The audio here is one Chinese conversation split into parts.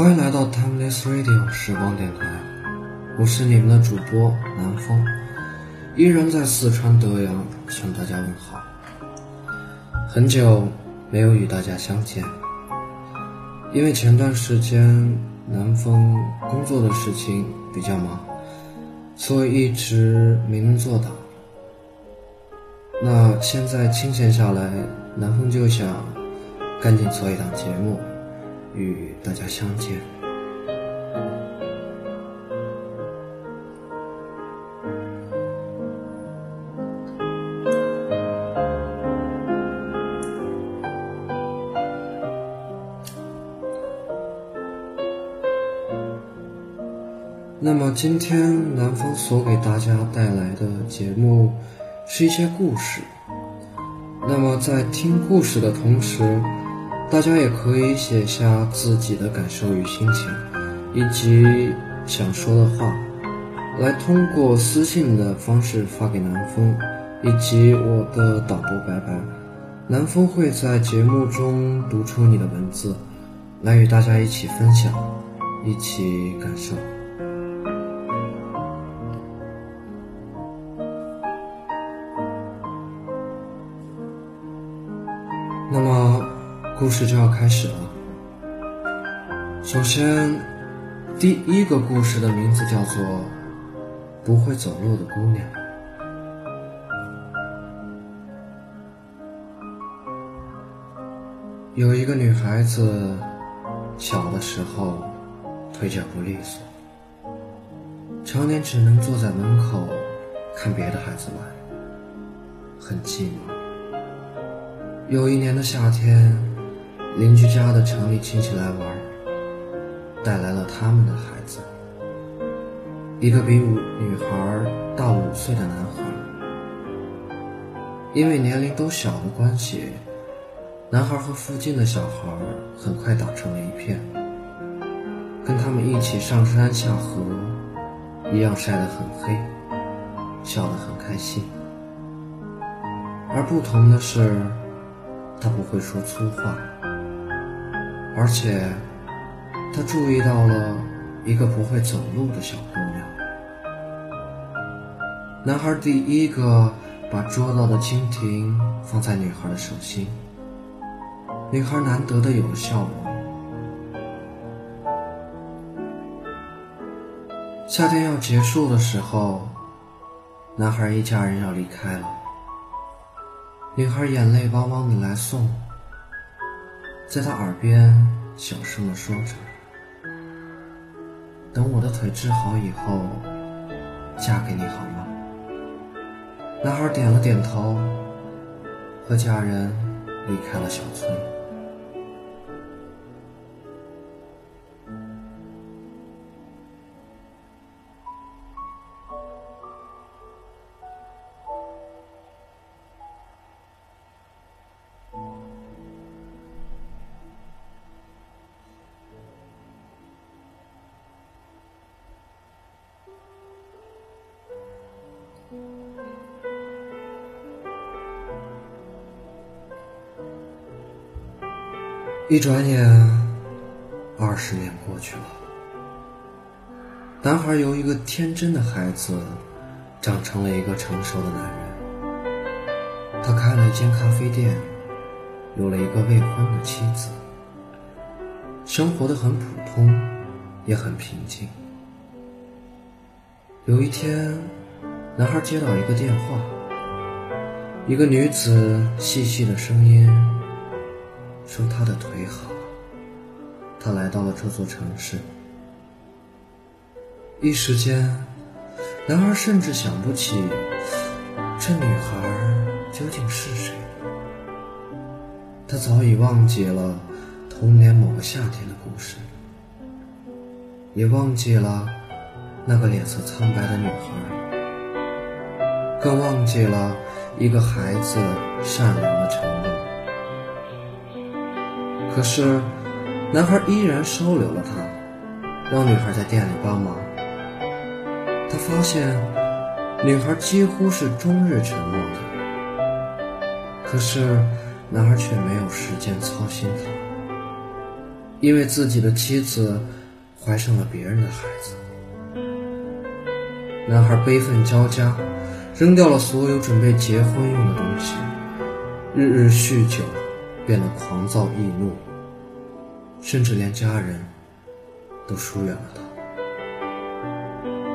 欢迎来到 Timeless Radio 时光电台，我是你们的主播南风，依然在四川德阳向大家问好。很久没有与大家相见，因为前段时间南风工作的事情比较忙，所以一直没能做到。那现在清闲下来，南风就想赶紧做一档节目。与大家相见。那么今天南方所给大家带来的节目是一些故事。那么在听故事的同时，大家也可以写下自己的感受与心情，以及想说的话，来通过私信的方式发给南风，以及我的导播白白，南风会在节目中读出你的文字，来与大家一起分享，一起感受。故事就要开始了。首先，第一个故事的名字叫做《不会走路的姑娘》。有一个女孩子，小的时候腿脚不利索，常年只能坐在门口看别的孩子玩，很寂寞。有一年的夏天。邻居家的城里亲戚来玩，带来了他们的孩子，一个比五女孩大五岁的男孩。因为年龄都小的关系，男孩和附近的小孩很快打成了一片，跟他们一起上山下河，一样晒得很黑，笑得很开心。而不同的是，他不会说粗话。而且，他注意到了一个不会走路的小姑娘。男孩第一个把捉到的蜻蜓放在女孩的手心，女孩难得的有了笑容。夏天要结束的时候，男孩一家人要离开了，女孩眼泪汪汪的来送。在他耳边小声的说着：“等我的腿治好以后，嫁给你好吗？”男孩点了点头，和家人离开了小村。一转眼，二十年过去了。男孩由一个天真的孩子，长成了一个成熟的男人。他开了一间咖啡店，有了一个未婚的妻子，生活的很普通，也很平静。有一天，男孩接到一个电话，一个女子细细的声音。说他的腿好，他来到了这座城市。一时间，男孩甚至想不起这女孩究竟是谁。他早已忘记了童年某个夏天的故事，也忘记了那个脸色苍白的女孩，更忘记了一个孩子善良的承诺。可是，男孩依然收留了她，让女孩在店里帮忙。他发现，女孩几乎是终日沉默的。可是，男孩却没有时间操心她，因为自己的妻子怀上了别人的孩子。男孩悲愤交加，扔掉了所有准备结婚用的东西，日日酗酒，变得狂躁易怒，甚至连家人都疏远了他，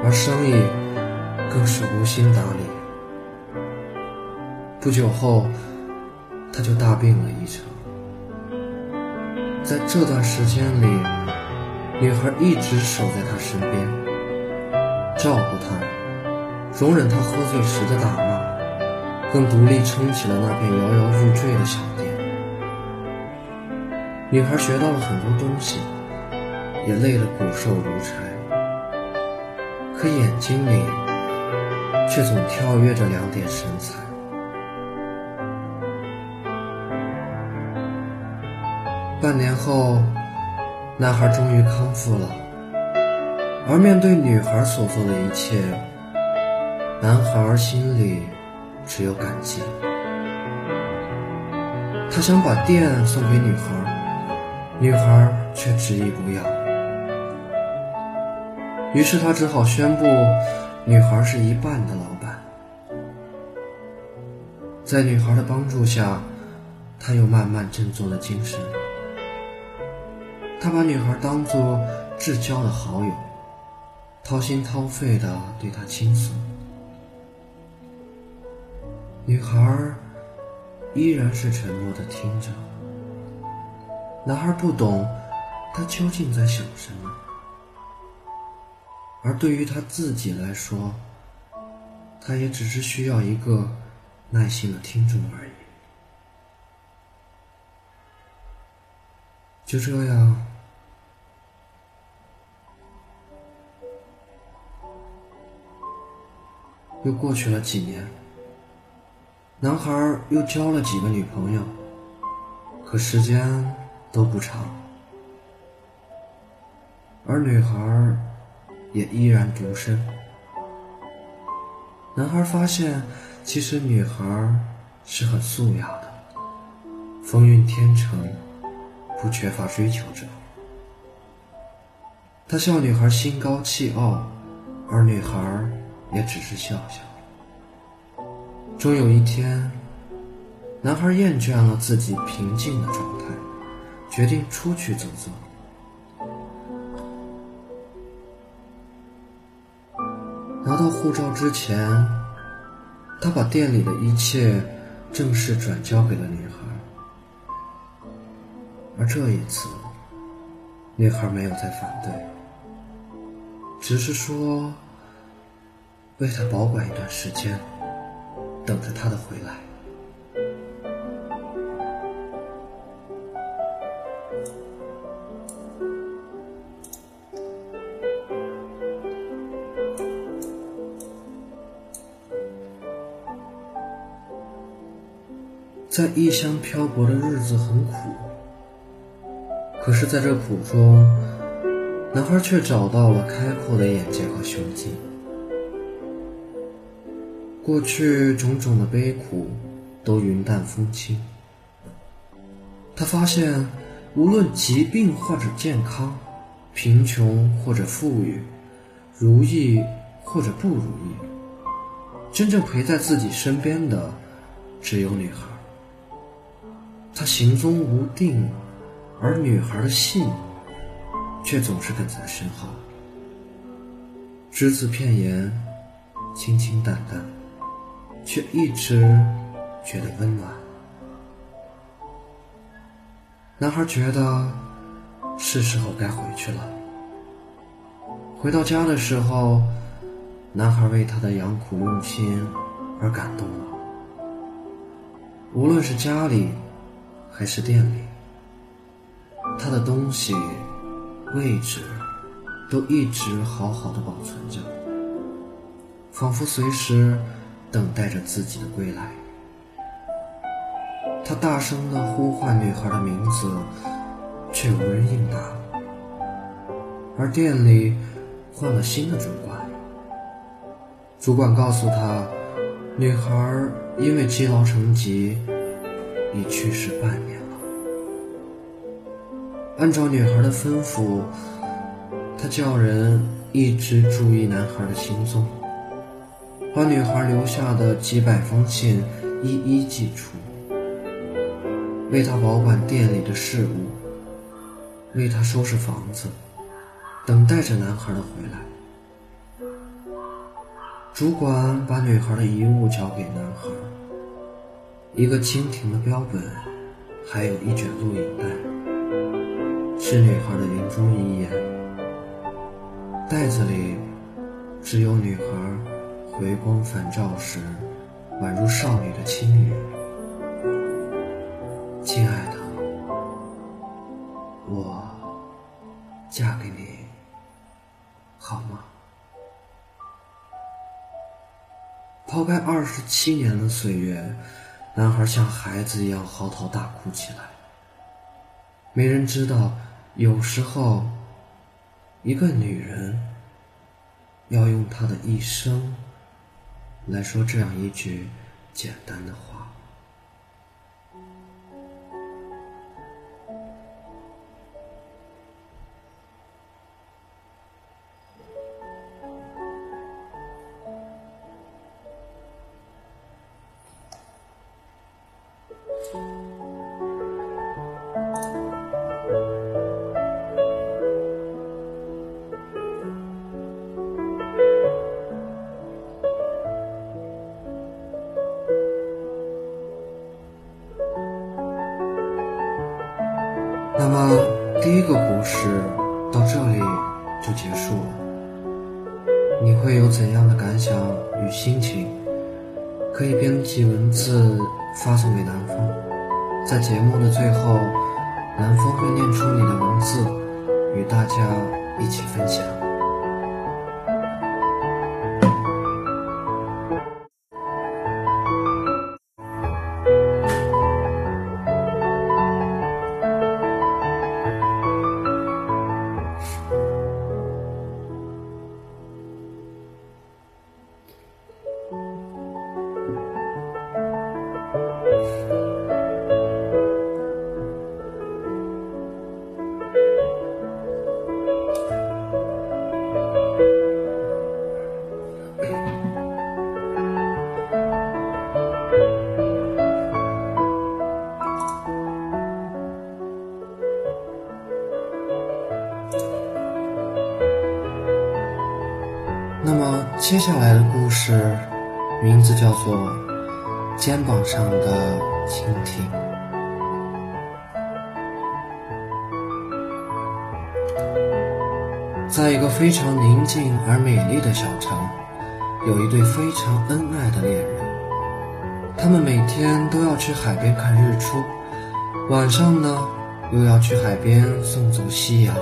而生意更是无心打理。不久后，他就大病了一场。在这段时间里，女孩一直守在他身边。照顾他，容忍他喝醉时的打骂，更独立撑起了那片摇摇欲坠的小店。女孩学到了很多东西，也累得骨瘦如柴，可眼睛里却总跳跃着两点神采。半年后，男孩终于康复了。而面对女孩所做的一切，男孩心里只有感激。他想把店送给女孩，女孩却执意不要。于是他只好宣布，女孩是一半的老板。在女孩的帮助下，他又慢慢振作了精神。他把女孩当作至交的好友。掏心掏肺的对她倾诉，女孩依然是沉默的听着。男孩不懂他究竟在想什么，而对于他自己来说，他也只是需要一个耐心的听众而已。就这样。又过去了几年，男孩又交了几个女朋友，可时间都不长，而女孩也依然独身。男孩发现，其实女孩是很素雅的，风韵天成，不缺乏追求者。他笑女孩心高气傲，而女孩。也只是笑笑。终有一天，男孩厌倦了自己平静的状态，决定出去走走。拿到护照之前，他把店里的一切正式转交给了女孩，而这一次，女孩没有再反对，只是说。为他保管一段时间，等着他的回来。在异乡漂泊的日子很苦，可是，在这苦中，男孩却找到了开阔的眼界和胸襟。过去种种的悲苦都云淡风轻。他发现，无论疾病或者健康，贫穷或者富裕，如意或者不如意，真正陪在自己身边的只有女孩。他行踪无定，而女孩的信却总是跟在身后，只字片言，清清淡淡。却一直觉得温暖。男孩觉得是时候该回去了。回到家的时候，男孩为他的养苦用心而感动了。无论是家里还是店里，他的东西、位置都一直好好的保存着，仿佛随时。等待着自己的归来，他大声的呼唤女孩的名字，却无人应答。而店里换了新的主管，主管告诉他，女孩因为积劳成疾，已去世半年了。按照女孩的吩咐，他叫人一直注意男孩的行踪，把女孩留下的几百封信一一寄出，为他保管店里的事物，为他收拾房子，等待着男孩的回来。主管把女孩的遗物交给男孩，一个蜻蜓的标本，还有一卷录影带。是女孩的临终遗言，袋子里只有女孩回光返照时宛如少女的轻语：“亲爱的，我嫁给你，好吗？”抛开二十七年的岁月，男孩像孩子一样嚎啕大哭起来。没人知道。有时候，一个女人要用她的一生来说这样一句简单的话。接下来的故事，名字叫做《肩膀上的蜻蜓》。在一个非常宁静而美丽的小城，有一对非常恩爱的恋人。他们每天都要去海边看日出，晚上呢，又要去海边送走夕阳。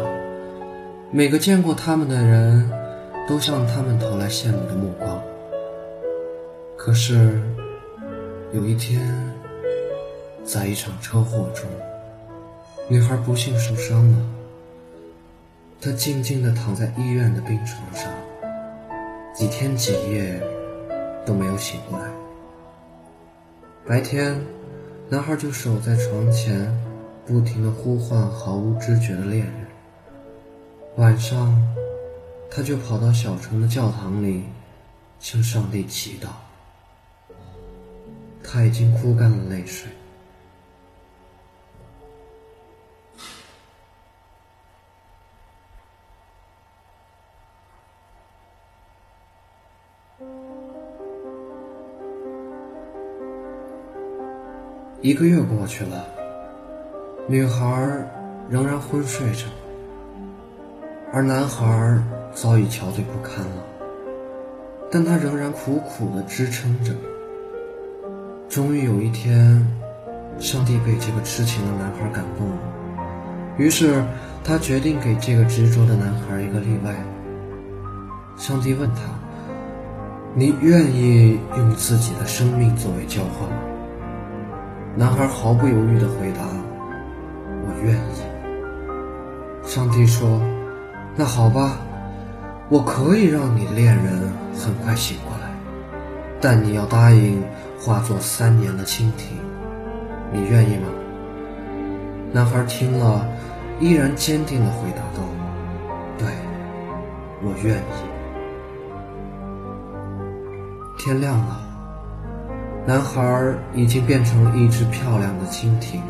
每个见过他们的人。都向他们投来羡慕的目光。可是，有一天，在一场车祸中，女孩不幸受伤了。她静静地躺在医院的病床上，几天几夜都没有醒过来。白天，男孩就守在床前，不停地呼唤毫无知觉的恋人。晚上。他就跑到小城的教堂里，向上帝祈祷。他已经哭干了泪水。一个月过去了，女孩仍然昏睡着，而男孩。早已憔悴不堪了，但他仍然苦苦地支撑着。终于有一天，上帝被这个痴情的男孩感动了，于是他决定给这个执着的男孩一个例外。上帝问他：“你愿意用自己的生命作为交换吗？”男孩毫不犹豫地回答：“我愿意。”上帝说：“那好吧。”我可以让你恋人很快醒过来，但你要答应化作三年的蜻蜓，你愿意吗？男孩听了，依然坚定地回答道：“对，我愿意。”天亮了，男孩已经变成了一只漂亮的蜻蜓。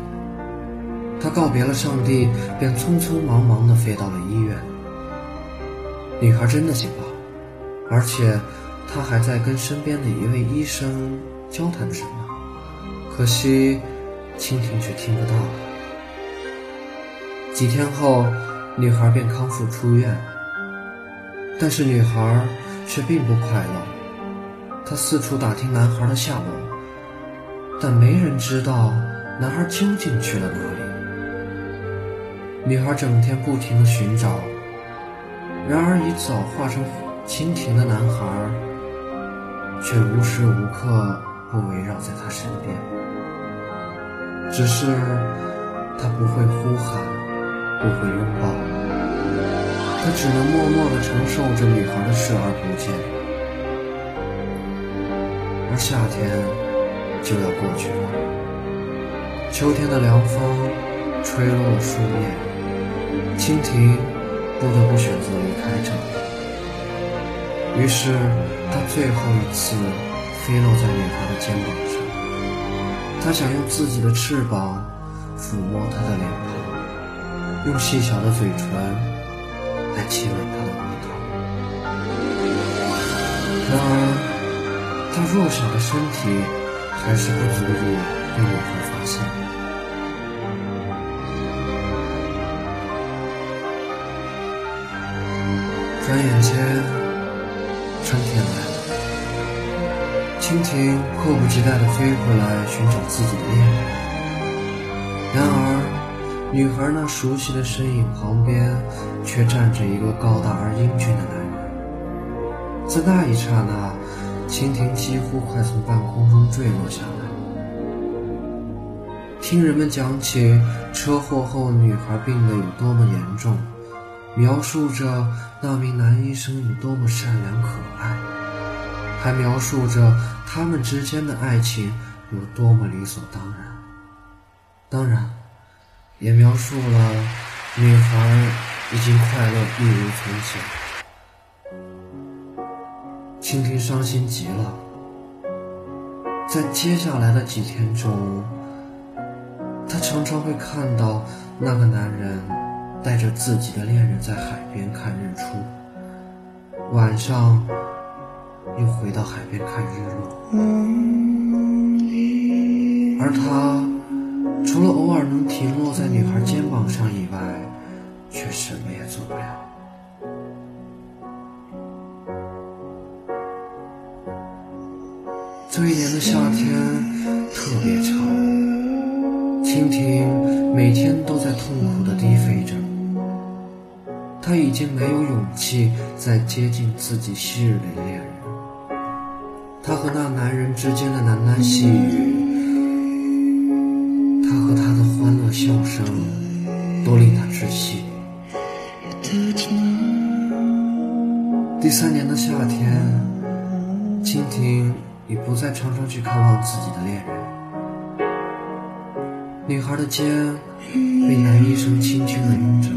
他告别了上帝，便匆匆忙忙地飞到了医院。女孩真的醒了，而且她还在跟身边的一位医生交谈着什么。可惜，蜻蜓却听不到了。几天后，女孩便康复出院，但是女孩却并不快乐。她四处打听男孩的下落，但没人知道男孩究竟去了哪里。女孩整天不停地寻找，然而已早化成蜻蜓的男孩，却无时无刻不围绕在她身边。只是他不会呼喊，不会拥抱，他只能默默地承受着女孩的视而不见。而夏天就要过去了，秋天的凉风吹落了树叶。蜻蜓不得不选择离开这里，于是他最后一次飞落在女孩的肩膀上。他想用自己的翅膀抚摸她的脸庞，用细小的嘴唇来亲吻她的额头。然而，他弱小的身体还是不足以被女孩发现。转眼间，春天来了。蜻蜓迫不及待地飞回来寻找自己的恋人。然而，女孩那熟悉的身影旁边，却站着一个高大而英俊的男人。在那一刹那，蜻蜓几乎快从半空中坠落下来。听人们讲起车祸后女孩病得有多么严重。描述着那名男医生有多么善良可爱，还描述着他们之间的爱情有多么理所当然。当然，也描述了女孩已经快乐一如从前。蜻蜓伤心极了，在接下来的几天中，他常常会看到那个男人。带着自己的恋人在海边看日出，晚上又回到海边看日落，而他除了偶尔能停落在女孩肩膀上以外，却什么也做不了。这一年的夏天特别长，蜻蜓每天都在痛苦的低飞着。他已经没有勇气再接近自己昔日的恋人，他和那男人之间的喃喃细语，他和他的欢乐笑声，都令他窒息。第三年的夏天，蜻蜓已不再常常去看望自己的恋人，女孩的肩被男医生轻轻的拥着。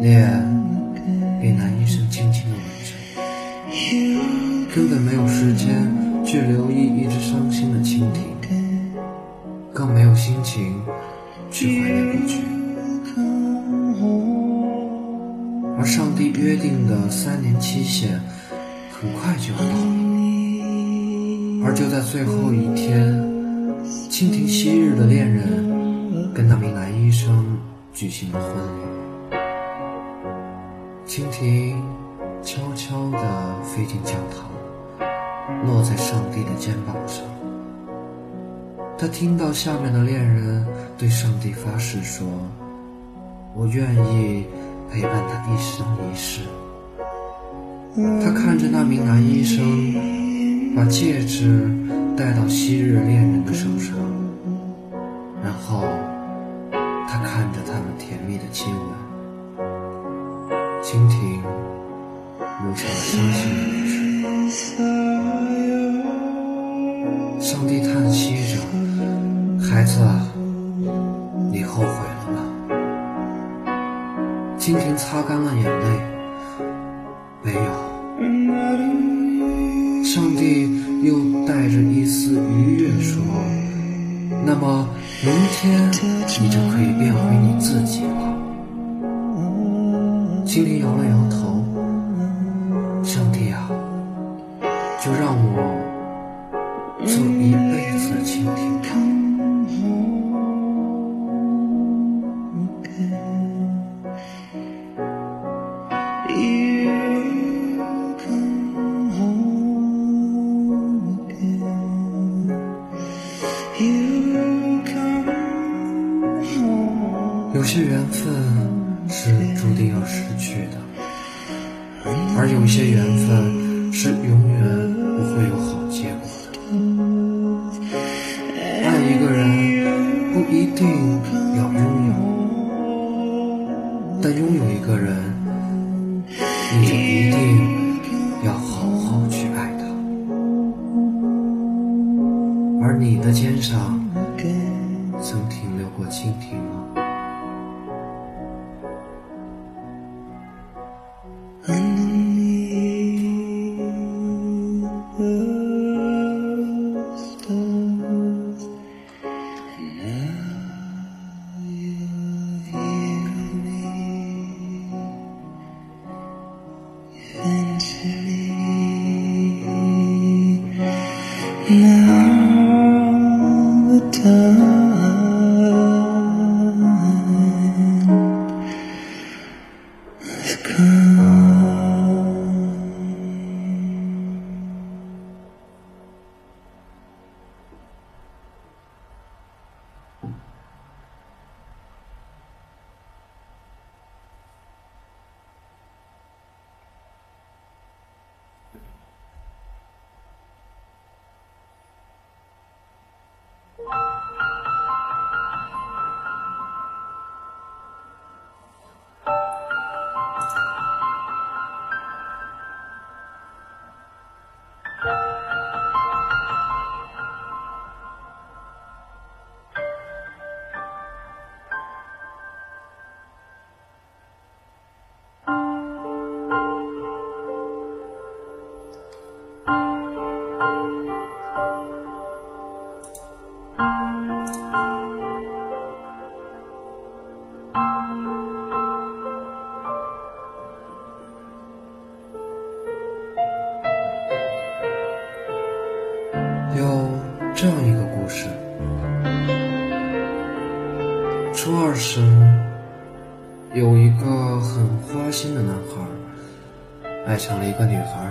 脸被男医生轻轻的吻着，根本没有时间去留意一只伤心的蜻蜓，更没有心情去怀念过去。而上帝约定的三年期限很快就要到了，而就在最后一天，蜻蜓昔日的恋人跟那名男医生举行了婚礼。蜻蜓悄悄地飞进教堂，落在上帝的肩膀上。他听到下面的恋人对上帝发誓说：“我愿意陪伴他一生一世。”他看着那名男医生把戒指戴到昔日恋人的手上，然后他看着他们甜蜜的亲吻。蜻蜓流下了伤心的泪水。上帝叹息着：“孩子，你后悔了吗？”蜻蜓擦干了眼泪，没有。上帝又带着一丝愉悦说：“那么明天你就可以变回你自己这样一个故事：初二时，有一个很花心的男孩，爱上了一个女孩。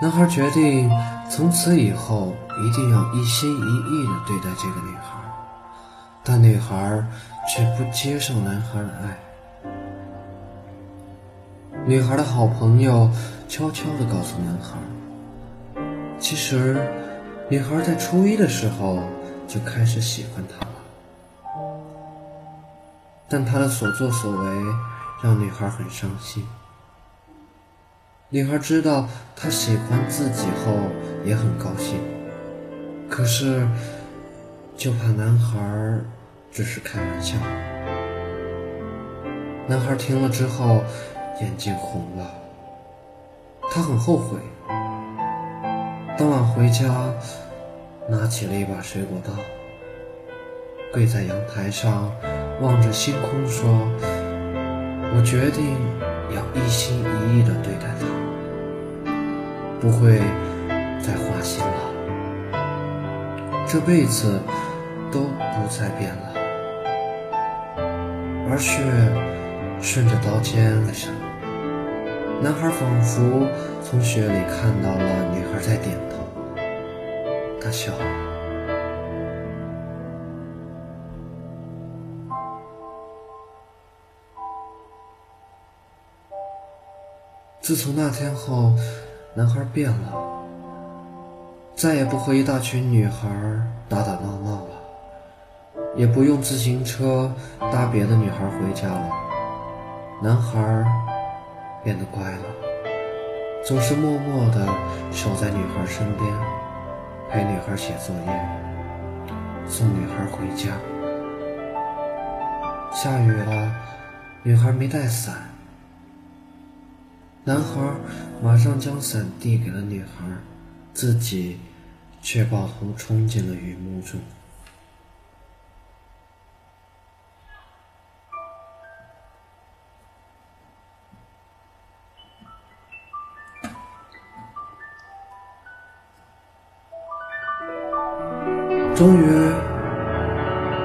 男孩决定从此以后一定要一心一意的对待这个女孩，但女孩却不接受男孩的爱。女孩的好朋友悄悄地告诉男孩。其实，女孩在初一的时候就开始喜欢他了，但他的所作所为让女孩很伤心。女孩知道他喜欢自己后也很高兴，可是就怕男孩只是开玩笑。男孩听了之后眼睛红了，他很后悔。当晚回家，拿起了一把水果刀，跪在阳台上，望着星空说：“我决定要一心一意的对待他，不会再花心了，这辈子都不再变了。”而血顺着刀尖在上。男孩仿佛从雪里看到了女孩在点头，他笑。自从那天后，男孩变了，再也不和一大群女孩打打闹闹了，也不用自行车搭别的女孩回家了。男孩。变得乖了，总是默默地守在女孩身边，陪女孩写作业，送女孩回家。下雨了，女孩没带伞，男孩马上将伞递给了女孩，自己却抱头冲进了雨幕中。终于，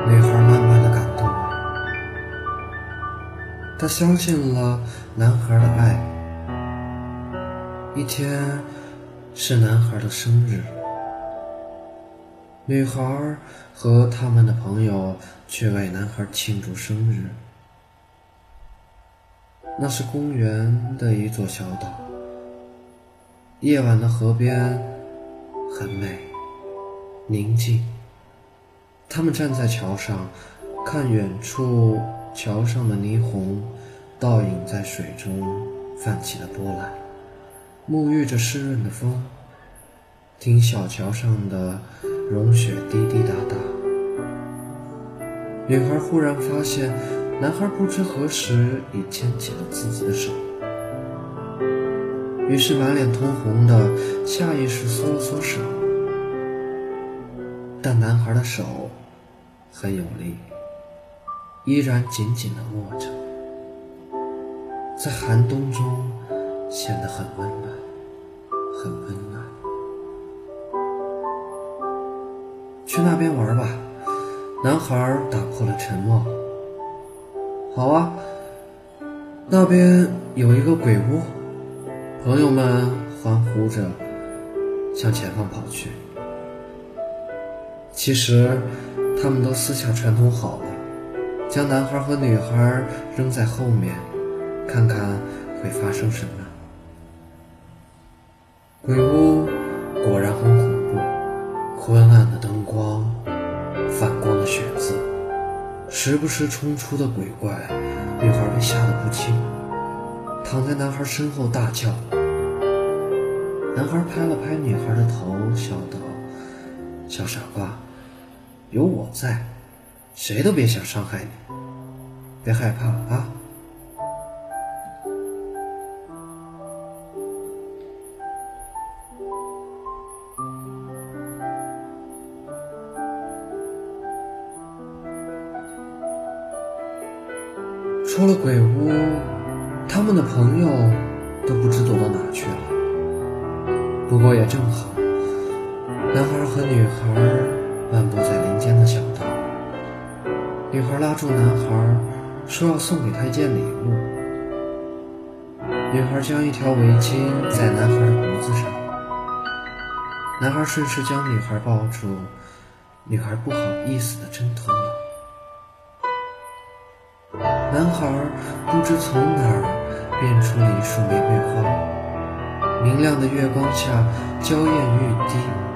女孩慢慢的感动了，她相信了男孩的爱。一天是男孩的生日，女孩和他们的朋友去为男孩庆祝生日。那是公园的一座小岛，夜晚的河边很美，宁静。他们站在桥上，看远处桥上的霓虹倒影在水中泛起了波澜，沐浴着湿润的风，听小桥上的融雪滴滴答答。女孩忽然发现，男孩不知何时已牵起了自己的手，于是满脸通红的下意识缩了缩手。但男孩的手很有力，依然紧紧地握着，在寒冬中显得很温暖，很温暖。去那边玩吧，男孩打破了沉默。好啊，那边有一个鬼屋。朋友们欢呼着向前方跑去。其实，他们都私下串通好了，将男孩和女孩扔在后面，看看会发生什么。鬼屋果然很恐怖，昏暗的灯光，反光的血渍，时不时冲出的鬼怪，女孩被吓得不轻，躺在男孩身后大叫。男孩拍了拍女孩的头，笑道：“小傻瓜。”有我在，谁都别想伤害你。别害怕啊！出了鬼屋，他们的朋友都不知躲到哪去了。不过也正好，男孩和女孩。漫步在林间的小道，女孩拉住男孩，说要送给他一件礼物。女孩将一条围巾在男孩的脖子上，男孩顺势将女孩抱住，女孩不好意思的挣脱了。男孩不知从哪儿变出了一束玫瑰花，明亮的月光下娇艳欲滴。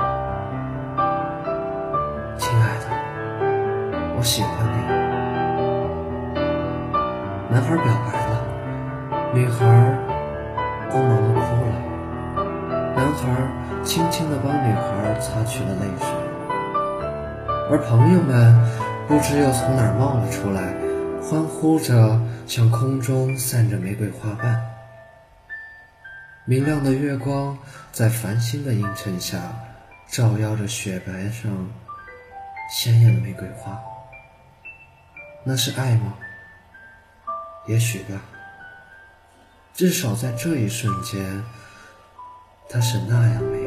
我喜欢你，男孩表白了，女孩光芒的哭了，男孩轻轻的帮女孩擦去了泪水，而朋友们不知又从哪冒了出来，欢呼着向空中散着玫瑰花瓣。明亮的月光在繁星的映衬下，照耀着雪白上鲜艳的玫瑰花。那是爱吗？也许吧。至少在这一瞬间，它是那样美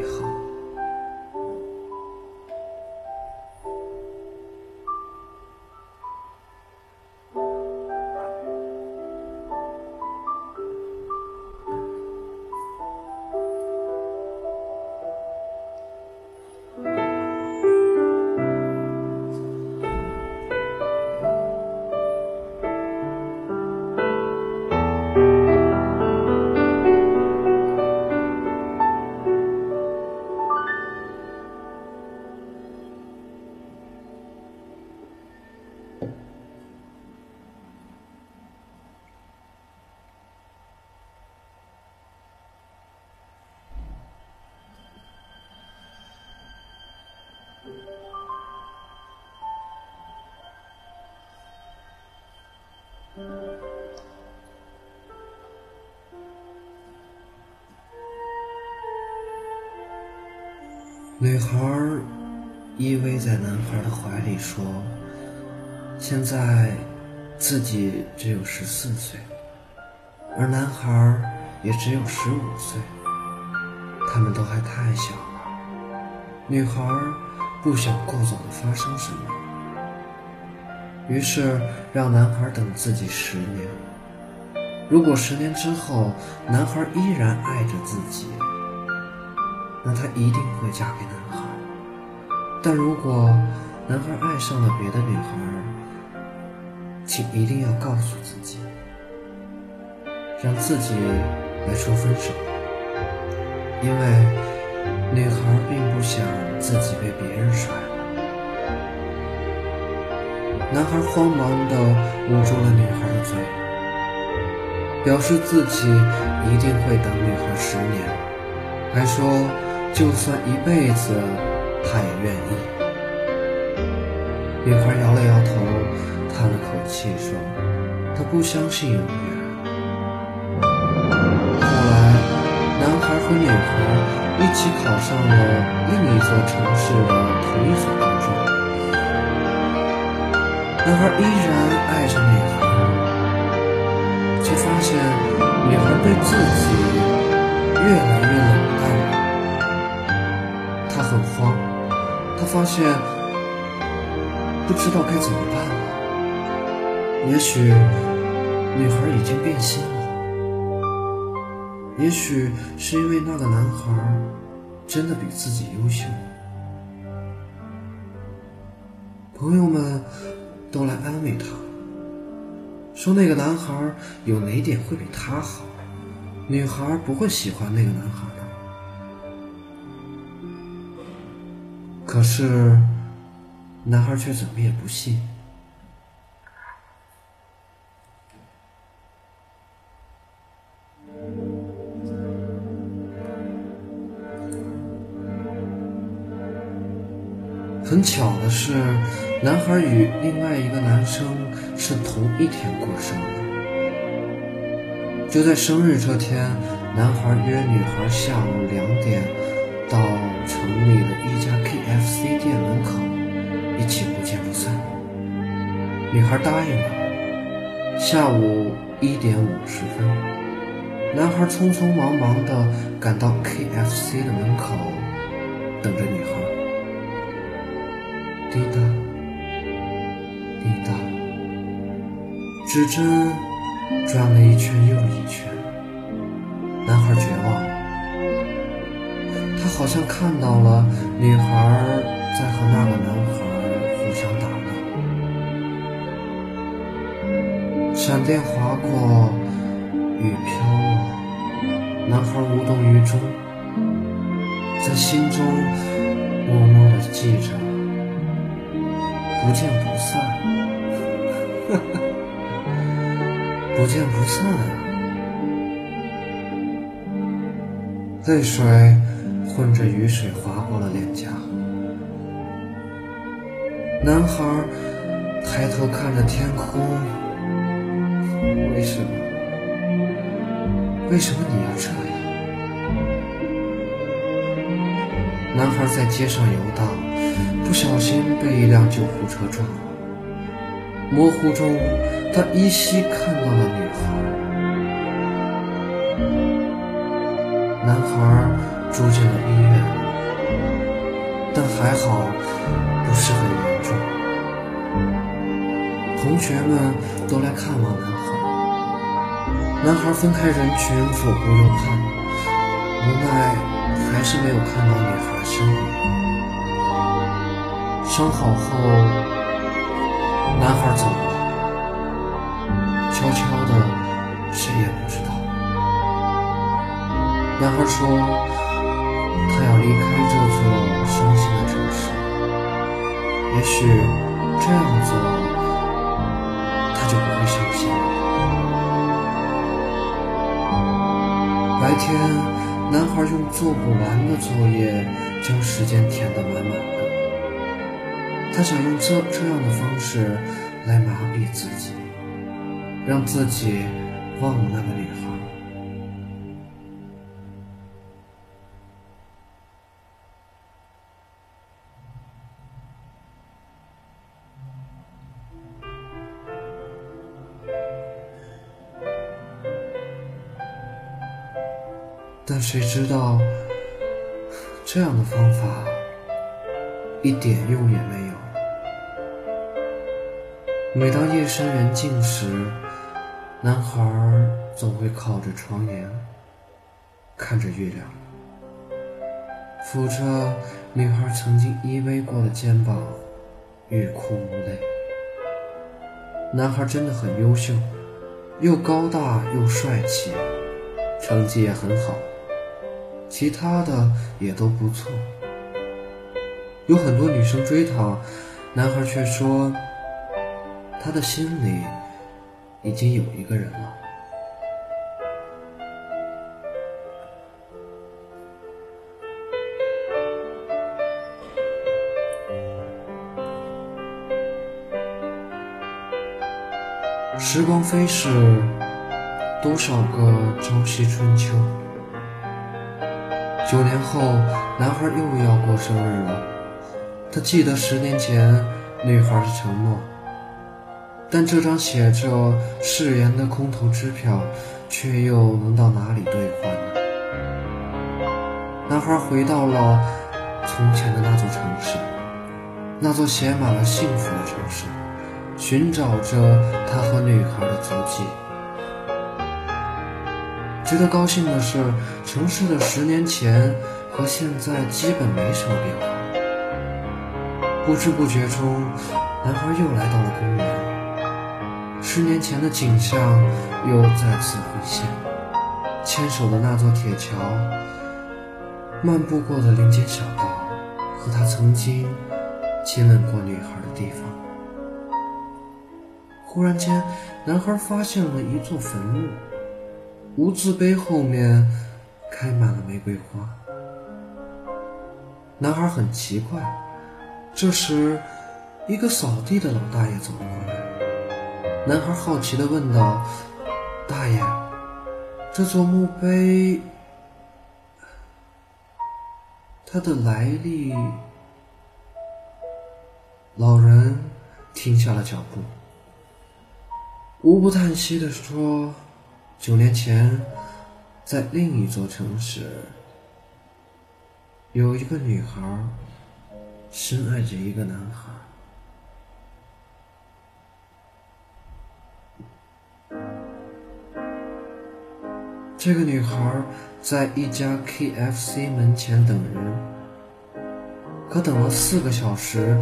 女孩依偎在男孩的怀里说：“现在自己只有十四岁，而男孩也只有十五岁，他们都还太小了。”女孩不想过早的发生什么，于是让男孩等自己十年。如果十年之后男孩依然爱着自己，那她一定会嫁给男孩。但如果男孩爱上了别的女孩，请一定要告诉自己，让自己来说分手，因为女孩并不想自己被别人甩。男孩慌忙地捂住了女孩的嘴，表示自己一定会等女孩十年，还说就算一辈子。他也愿意。女孩摇了摇头，叹了口气说：“她不相信永远。”后来，男孩和女孩一起考上了另一座城市的同一所高中。男孩依然爱着女孩，却发现女孩对自己越来越冷淡。很慌。他发现不知道该怎么办了。也许女孩已经变心了，也许是因为那个男孩真的比自己优秀。朋友们都来安慰他，说那个男孩有哪点会比他好，女孩不会喜欢那个男孩。可是，男孩却怎么也不信。很巧的是，男孩与另外一个男生是同一天过生日。就在生日这天，男孩约女孩下午两点。到城里的一家 KFC 店门口，一起不见不散。女孩答应了。下午一点五十分，男孩匆匆忙忙地赶到 KFC 的门口，等着女孩。滴答，滴答，指针转了一圈又一圈，男孩绝望。好像看到了女孩在和那个男孩互相打闹，闪电划过，雨飘落，男孩无动于衷，在心中默默的记着，不见不散，不见不散，泪水。混着雨水划过了脸颊，男孩抬头看着天空。为什么？为什么你要这样？男孩在街上游荡，不小心被一辆救护车撞了。模糊中，他依稀看到了女孩。男孩。住进了，还好不是很严重。同学们都来看望男孩，男孩分开人群左顾右盼，无奈还是没有看到女孩的身影。伤好后，男孩走了，悄悄的，谁也不知道。男孩说。也许这样做他就不会伤心了。白天，男孩用做不完的作业将时间填得满满的。他想用这这样的方式来麻痹自己，让自己忘了那个谁知道，这样的方法一点用也没有。每当夜深人静时，男孩总会靠着窗沿，看着月亮，抚着女孩曾经依偎过的肩膀，欲哭无泪。男孩真的很优秀，又高大又帅气，成绩也很好，其他的也都不错。有很多女生追他，男孩却说。他的心里已经有一个人了。时光飞逝，多少个朝夕春秋。九年后，男孩又要过生日了。他记得十年前女孩的承诺。但这张写着誓言的空头支票，却又能到哪里兑换呢？男孩回到了从前的那座城市，那座写满了幸福的城市，寻找着他和女孩的足迹。值得高兴的是，城市的十年前和现在基本没什么变化。不知不觉中，男孩又来到了公园。十年前的景象又再次回现，牵手的那座铁桥，漫步过的林间小道，和他曾经亲吻过女孩的地方。忽然间，男孩发现了一座坟墓，无字碑后面开满了玫瑰花。男孩很奇怪，这时，一个扫地的老大爷走了过来。男孩好奇地问道：“大爷，这座墓碑，它的来历？”老人停下了脚步，无不叹息地说：“九年前，在另一座城市，有一个女孩深爱着一个男孩。”这个女孩在一家 KFC 门前等人，可等了四个小时，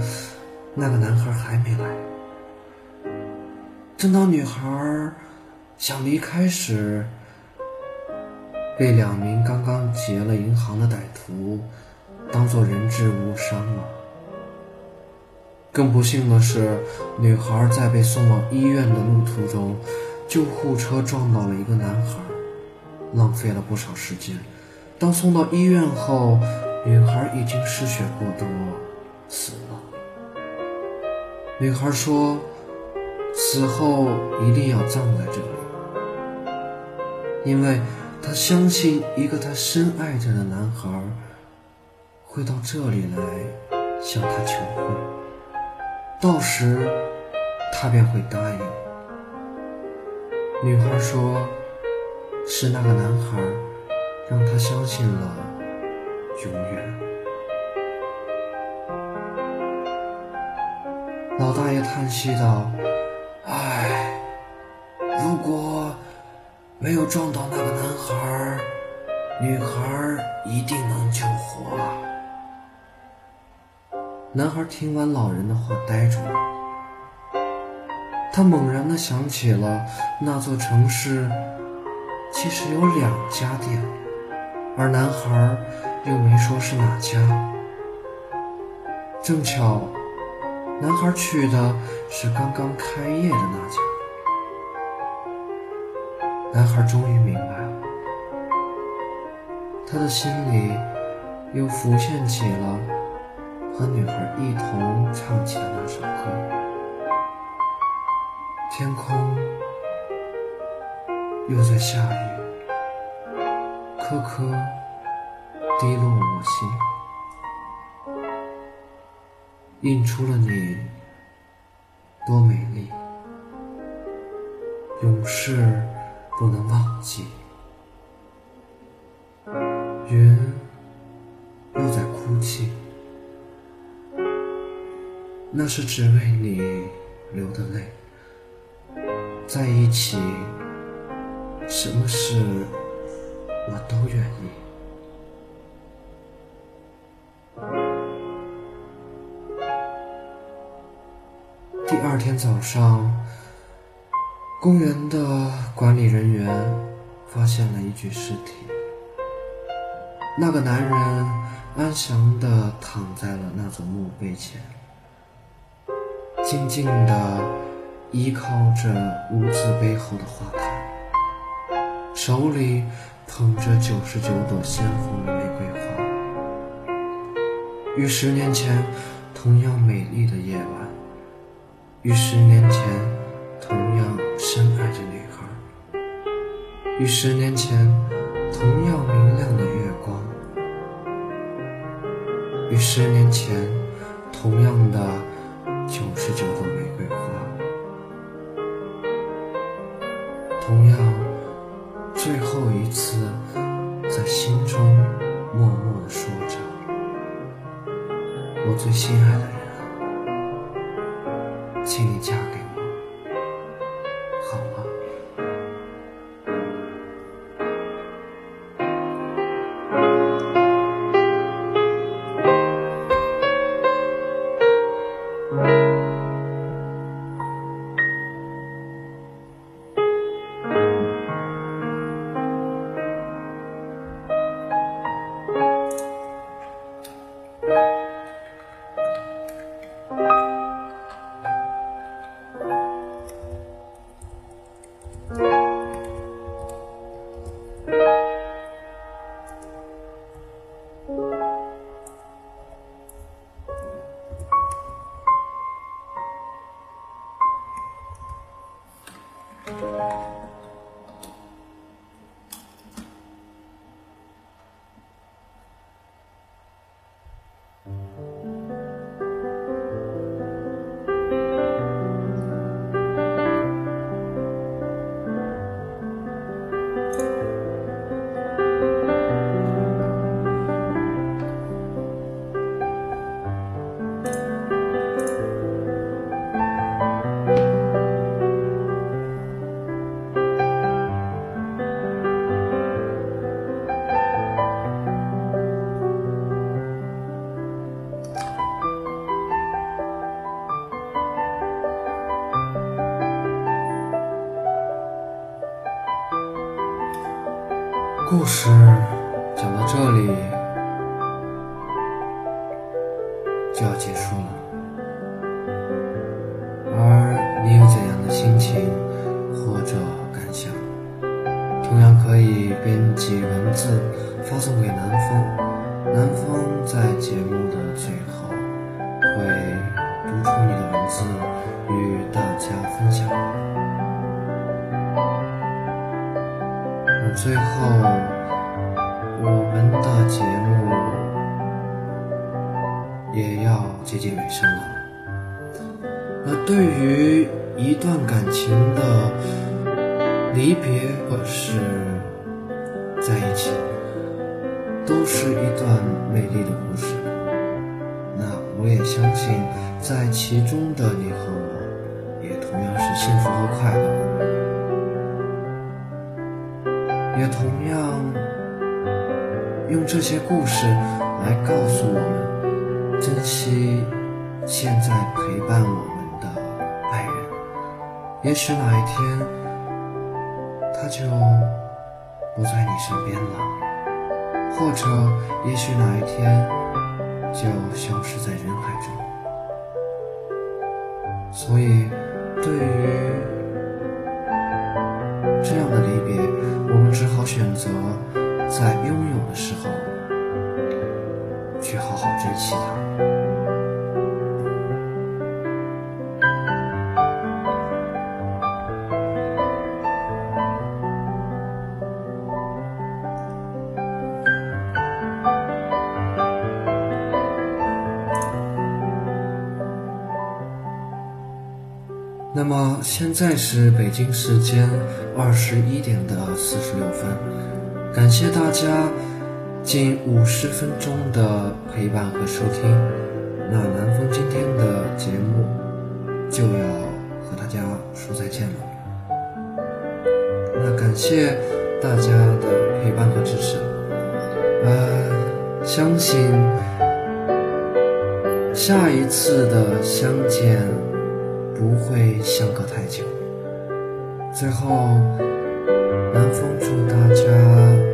那个男孩还没来。正当女孩想离开时，被两名刚刚劫了银行的歹徒当做人质误伤了。更不幸的是，女孩在被送往医院的路途中，救护车撞到了一个男孩。浪费了不少时间。当送到医院后，女孩已经失血过多，死了。女孩说：“死后一定要葬在这里，因为她相信一个她深爱着的男孩会到这里来向她求婚，到时她便会答应。”女孩说。是那个男孩，让他相信了永远。老大爷叹息道：“唉，如果没有撞到那个男孩，女孩一定能救活。”男孩听完老人的话，呆住了。他猛然的想起了那座城市。其实有两家店，而男孩又没说是哪家。正巧，男孩去的是刚刚开业的那家。男孩终于明白了，他的心里又浮现起了和女孩一同唱起的那首歌。天空。又在下雨，颗颗滴落我心，映出了你多美丽，永世不能忘记。云又在哭泣，那是只为你流的泪。在一起，什么事我都愿意。第二天早上，公园的管理人员发现了一具尸体。那个男人安详地躺在了那座墓碑前，静静地依靠着屋子背后的花坛，手里捧着九十九朵鲜红的玫瑰花。与十年前同样美丽的夜晚，与十年前同样深爱着女孩，与十年前同样明亮的月光，与十年前同样的九十九朵故事讲到这里就要结束了，而你有怎样的心情或者感想，同样可以编辑文字发送给南方，南方在节目的最后会最后，我们的节目也要接近尾声了。那对于一段感情的离别或是在一起，都是一段美丽的故事。那我也相信，在其中的你和我，这些故事来告诉我们，珍惜现在陪伴我们的爱人。也许哪一天他就不在你身边了，或者也许哪一天就消失在人海中。所以，对于这样的离别，我们只好选择在拥有的时候去好好珍惜它。那么现在是北京时间二十一点的四十六分，感谢大家近五十分钟的陪伴和收听，那南风今天的节目就要和大家说再见了。那感谢大家的陪伴和支持，呃，相信下一次的相见不会相隔太久。最后。南风祝大家。